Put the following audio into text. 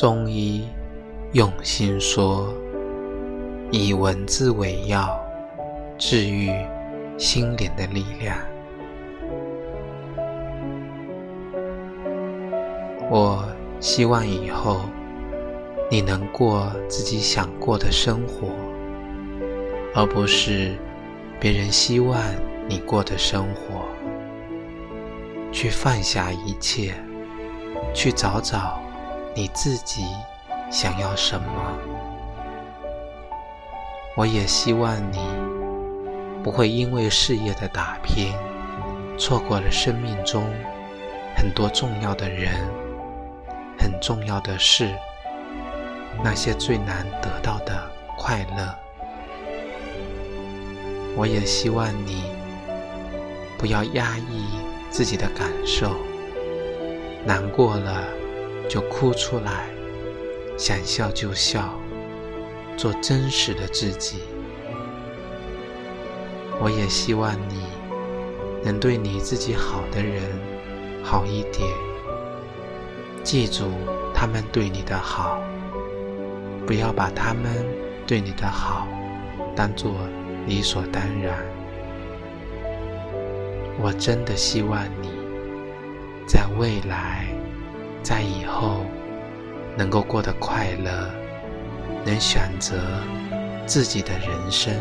中医用心说，以文字为药，治愈心灵的力量。我希望以后你能过自己想过的生活，而不是别人希望你过的生活。去放下一切，去找找。你自己想要什么？我也希望你不会因为事业的打拼，错过了生命中很多重要的人、很重要的事，那些最难得到的快乐。我也希望你不要压抑自己的感受，难过了。就哭出来，想笑就笑，做真实的自己。我也希望你能对你自己好的人好一点，记住他们对你的好，不要把他们对你的好当做理所当然。我真的希望你在未来。在以后能够过得快乐，能选择自己的人生。